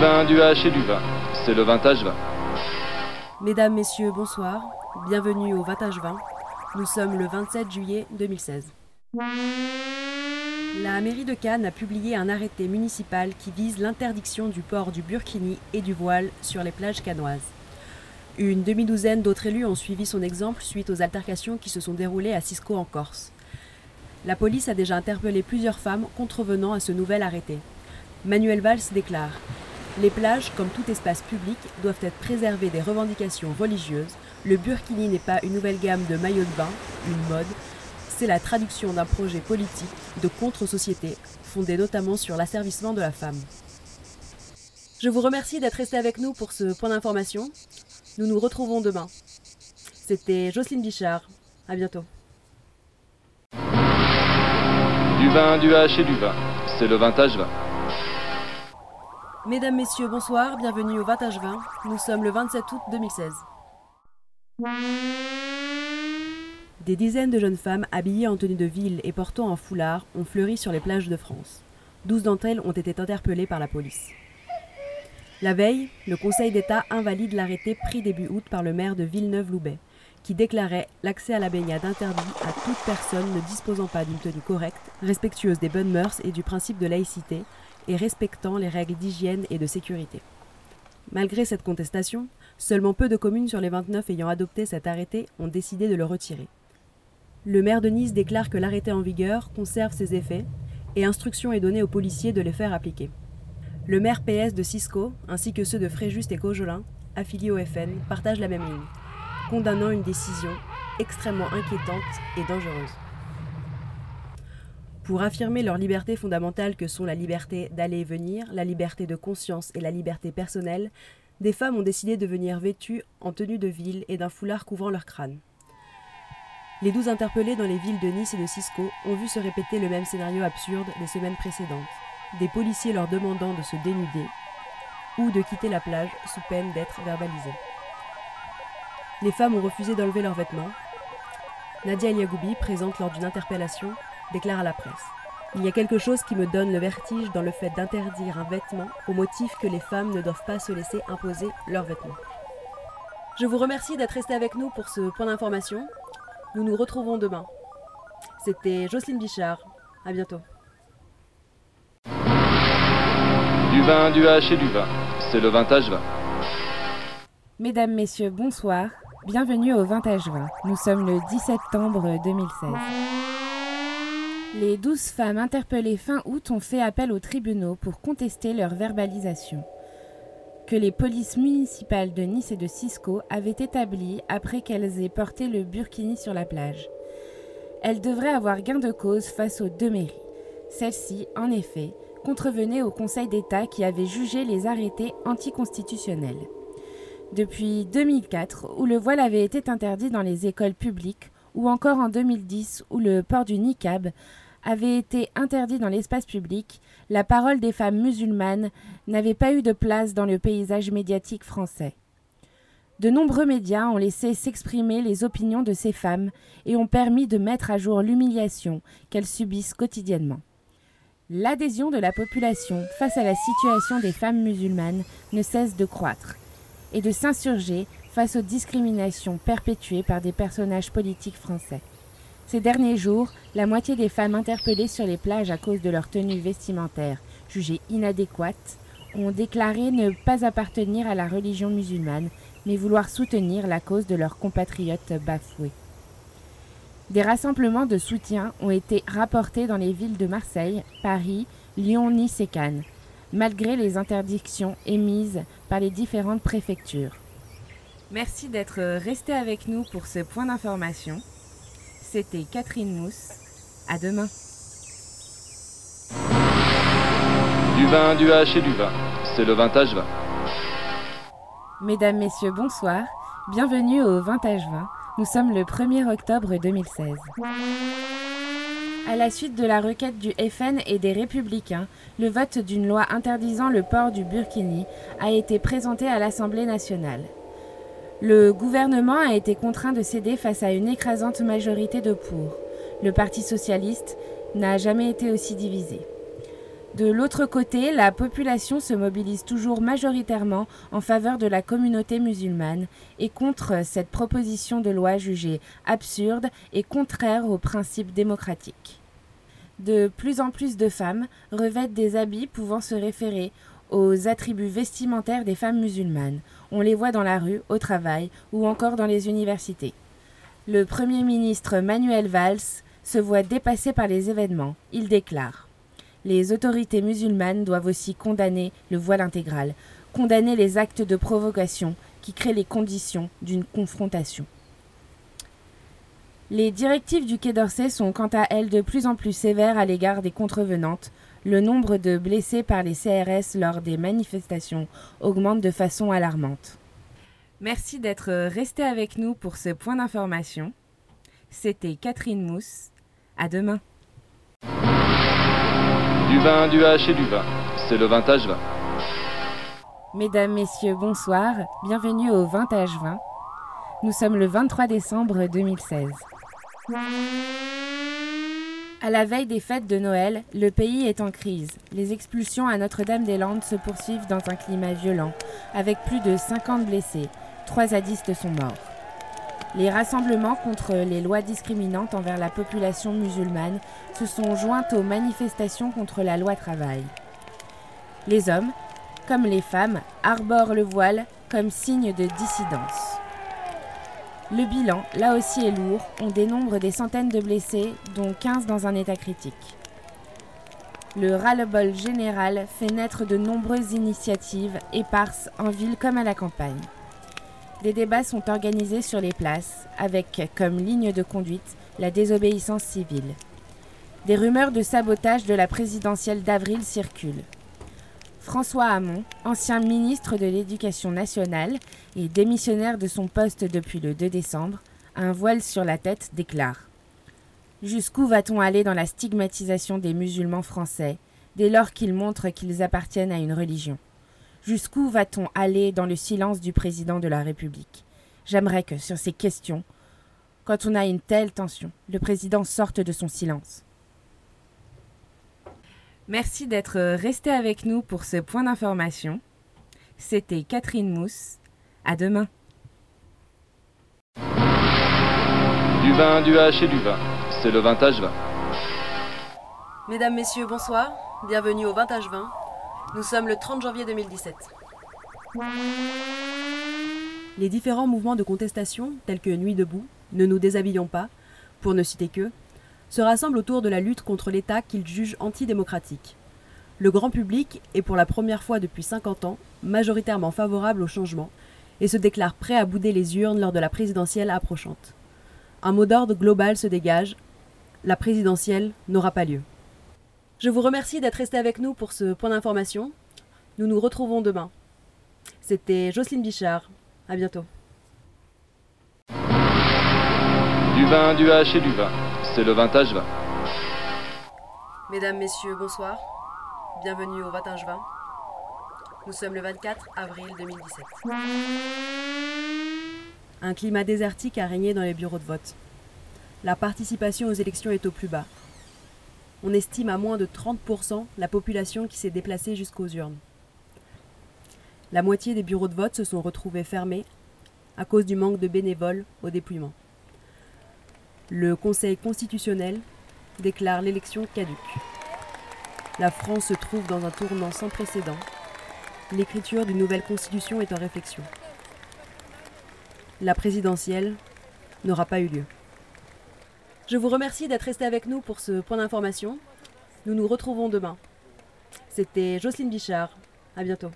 vin, du H et du vin. C'est le vintage vin. Mesdames, Messieurs, bonsoir. Bienvenue au Vintage 20. Nous sommes le 27 juillet 2016. La mairie de Cannes a publié un arrêté municipal qui vise l'interdiction du port du burkini et du voile sur les plages canoises. Une demi-douzaine d'autres élus ont suivi son exemple suite aux altercations qui se sont déroulées à Cisco en Corse. La police a déjà interpellé plusieurs femmes contrevenant à ce nouvel arrêté. Manuel Valls déclare Les plages, comme tout espace public, doivent être préservées des revendications religieuses. Le burkini n'est pas une nouvelle gamme de maillots de bain, une mode. C'est la traduction d'un projet politique de contre-société, fondé notamment sur l'asservissement de la femme. Je vous remercie d'être resté avec nous pour ce point d'information. Nous nous retrouvons demain. C'était Jocelyne Bichard. À bientôt. Du vin, du H et du vin. C'est le vintage vin. Mesdames, Messieurs, bonsoir, bienvenue au Vintage 20. Nous sommes le 27 août 2016. Des dizaines de jeunes femmes habillées en tenue de ville et portant un foulard ont fleuri sur les plages de France. Douze d'entre elles ont été interpellées par la police. La veille, le Conseil d'État invalide l'arrêté pris début août par le maire de Villeneuve-Loubet, qui déclarait l'accès à la baignade interdit à toute personne ne disposant pas d'une tenue correcte, respectueuse des bonnes mœurs et du principe de laïcité, et respectant les règles d'hygiène et de sécurité. Malgré cette contestation, seulement peu de communes sur les 29 ayant adopté cet arrêté ont décidé de le retirer. Le maire de Nice déclare que l'arrêté en vigueur conserve ses effets et instruction est donnée aux policiers de les faire appliquer. Le maire PS de Cisco, ainsi que ceux de Fréjuste et Cojolin, affiliés au FN, partagent la même ligne, condamnant une décision extrêmement inquiétante et dangereuse. Pour affirmer leurs libertés fondamentales que sont la liberté d'aller et venir, la liberté de conscience et la liberté personnelle, des femmes ont décidé de venir vêtues en tenue de ville et d'un foulard couvrant leur crâne. Les douze interpellés dans les villes de Nice et de Cisco ont vu se répéter le même scénario absurde des semaines précédentes, des policiers leur demandant de se dénuder ou de quitter la plage sous peine d'être verbalisés. Les femmes ont refusé d'enlever leurs vêtements. Nadia Eliagoubi, présente lors d'une interpellation, déclare à la presse. Il y a quelque chose qui me donne le vertige dans le fait d'interdire un vêtement au motif que les femmes ne doivent pas se laisser imposer leurs vêtements. Je vous remercie d'être resté avec nous pour ce point d'information. Nous nous retrouvons demain. C'était Jocelyne Bichard. À bientôt. Du vin, du H et du vin. C'est le vintage vin. Mesdames, Messieurs, bonsoir. Bienvenue au Vintage 20. Nous sommes le 10 septembre 2016. Les douze femmes interpellées fin août ont fait appel aux tribunaux pour contester leur verbalisation, que les polices municipales de Nice et de Cisco avaient établi après qu'elles aient porté le burkini sur la plage. Elles devraient avoir gain de cause face aux deux mairies. Celles-ci, en effet, contrevenaient au Conseil d'État qui avait jugé les arrêtés anticonstitutionnels. Depuis 2004, où le voile avait été interdit dans les écoles publiques, ou encore en 2010 où le port du niqab avait été interdit dans l'espace public, la parole des femmes musulmanes n'avait pas eu de place dans le paysage médiatique français. De nombreux médias ont laissé s'exprimer les opinions de ces femmes et ont permis de mettre à jour l'humiliation qu'elles subissent quotidiennement. L'adhésion de la population face à la situation des femmes musulmanes ne cesse de croître et de s'insurger face aux discriminations perpétuées par des personnages politiques français. Ces derniers jours, la moitié des femmes interpellées sur les plages à cause de leur tenue vestimentaire, jugée inadéquate, ont déclaré ne pas appartenir à la religion musulmane, mais vouloir soutenir la cause de leurs compatriotes bafoués. Des rassemblements de soutien ont été rapportés dans les villes de Marseille, Paris, Lyon, Nice et Cannes, malgré les interdictions émises par les différentes préfectures. Merci d'être resté avec nous pour ce point d'information. C'était Catherine Mousse. À demain. Du vin, du H et du vin. C'est le vintage vin. Mesdames, Messieurs, bonsoir. Bienvenue au Vintage 20. Nous sommes le 1er octobre 2016. À la suite de la requête du FN et des Républicains, le vote d'une loi interdisant le port du burkini a été présenté à l'Assemblée nationale. Le gouvernement a été contraint de céder face à une écrasante majorité de pour. Le Parti socialiste n'a jamais été aussi divisé. De l'autre côté, la population se mobilise toujours majoritairement en faveur de la communauté musulmane et contre cette proposition de loi jugée absurde et contraire aux principes démocratiques. De plus en plus de femmes revêtent des habits pouvant se référer aux attributs vestimentaires des femmes musulmanes. On les voit dans la rue, au travail ou encore dans les universités. Le Premier ministre Manuel Valls se voit dépassé par les événements. Il déclare Les autorités musulmanes doivent aussi condamner le voile intégral, condamner les actes de provocation qui créent les conditions d'une confrontation. Les directives du Quai d'Orsay sont quant à elles de plus en plus sévères à l'égard des contrevenantes. Le nombre de blessés par les CRS lors des manifestations augmente de façon alarmante. Merci d'être resté avec nous pour ce point d'information. C'était Catherine Mousse. À demain. Du vin, du H et du vin. C'est le vintage vin. Mesdames, Messieurs, bonsoir. Bienvenue au Vintage Vin. Nous sommes le 23 décembre 2016. À la veille des fêtes de Noël, le pays est en crise. Les expulsions à Notre-Dame-des-Landes se poursuivent dans un climat violent, avec plus de 50 blessés. Trois zadistes sont morts. Les rassemblements contre les lois discriminantes envers la population musulmane se sont joints aux manifestations contre la loi travail. Les hommes, comme les femmes, arborent le voile comme signe de dissidence. Le bilan, là aussi, est lourd. On dénombre des centaines de blessés, dont 15 dans un état critique. Le ras-le-bol général fait naître de nombreuses initiatives éparses en ville comme à la campagne. Des débats sont organisés sur les places, avec comme ligne de conduite la désobéissance civile. Des rumeurs de sabotage de la présidentielle d'avril circulent. François Hamon, ancien ministre de l'Éducation nationale et démissionnaire de son poste depuis le 2 décembre, un voile sur la tête, déclare. Jusqu'où va-t-on aller dans la stigmatisation des musulmans français dès lors qu'ils montrent qu'ils appartiennent à une religion? Jusqu'où va-t-on aller dans le silence du président de la République? J'aimerais que, sur ces questions, quand on a une telle tension, le président sorte de son silence. Merci d'être resté avec nous pour ce point d'information. C'était Catherine Mousse. À demain. Du vin, du H et du vin. C'est le vintage vin. Mesdames, Messieurs, bonsoir. Bienvenue au Vintage 20. Nous sommes le 30 janvier 2017. Les différents mouvements de contestation, tels que Nuit debout, Ne nous déshabillons pas, pour ne citer que, se rassemblent autour de la lutte contre l'État qu'ils jugent antidémocratique. Le grand public est pour la première fois depuis 50 ans majoritairement favorable au changement et se déclare prêt à bouder les urnes lors de la présidentielle approchante. Un mot d'ordre global se dégage la présidentielle n'aura pas lieu. Je vous remercie d'être resté avec nous pour ce point d'information. Nous nous retrouvons demain. C'était Jocelyne Bichard. À bientôt. Du vin, du H et du vin. C'est le vintage vin. Mesdames, Messieurs, bonsoir. Bienvenue au Vintage 20. Nous sommes le 24 avril 2017. Un climat désertique a régné dans les bureaux de vote. La participation aux élections est au plus bas. On estime à moins de 30% la population qui s'est déplacée jusqu'aux urnes. La moitié des bureaux de vote se sont retrouvés fermés à cause du manque de bénévoles au dépouillement. Le Conseil constitutionnel déclare l'élection caduque. La France se trouve dans un tournant sans précédent. L'écriture d'une nouvelle constitution est en réflexion. La présidentielle n'aura pas eu lieu. Je vous remercie d'être resté avec nous pour ce point d'information. Nous nous retrouvons demain. C'était Jocelyne Bichard. À bientôt.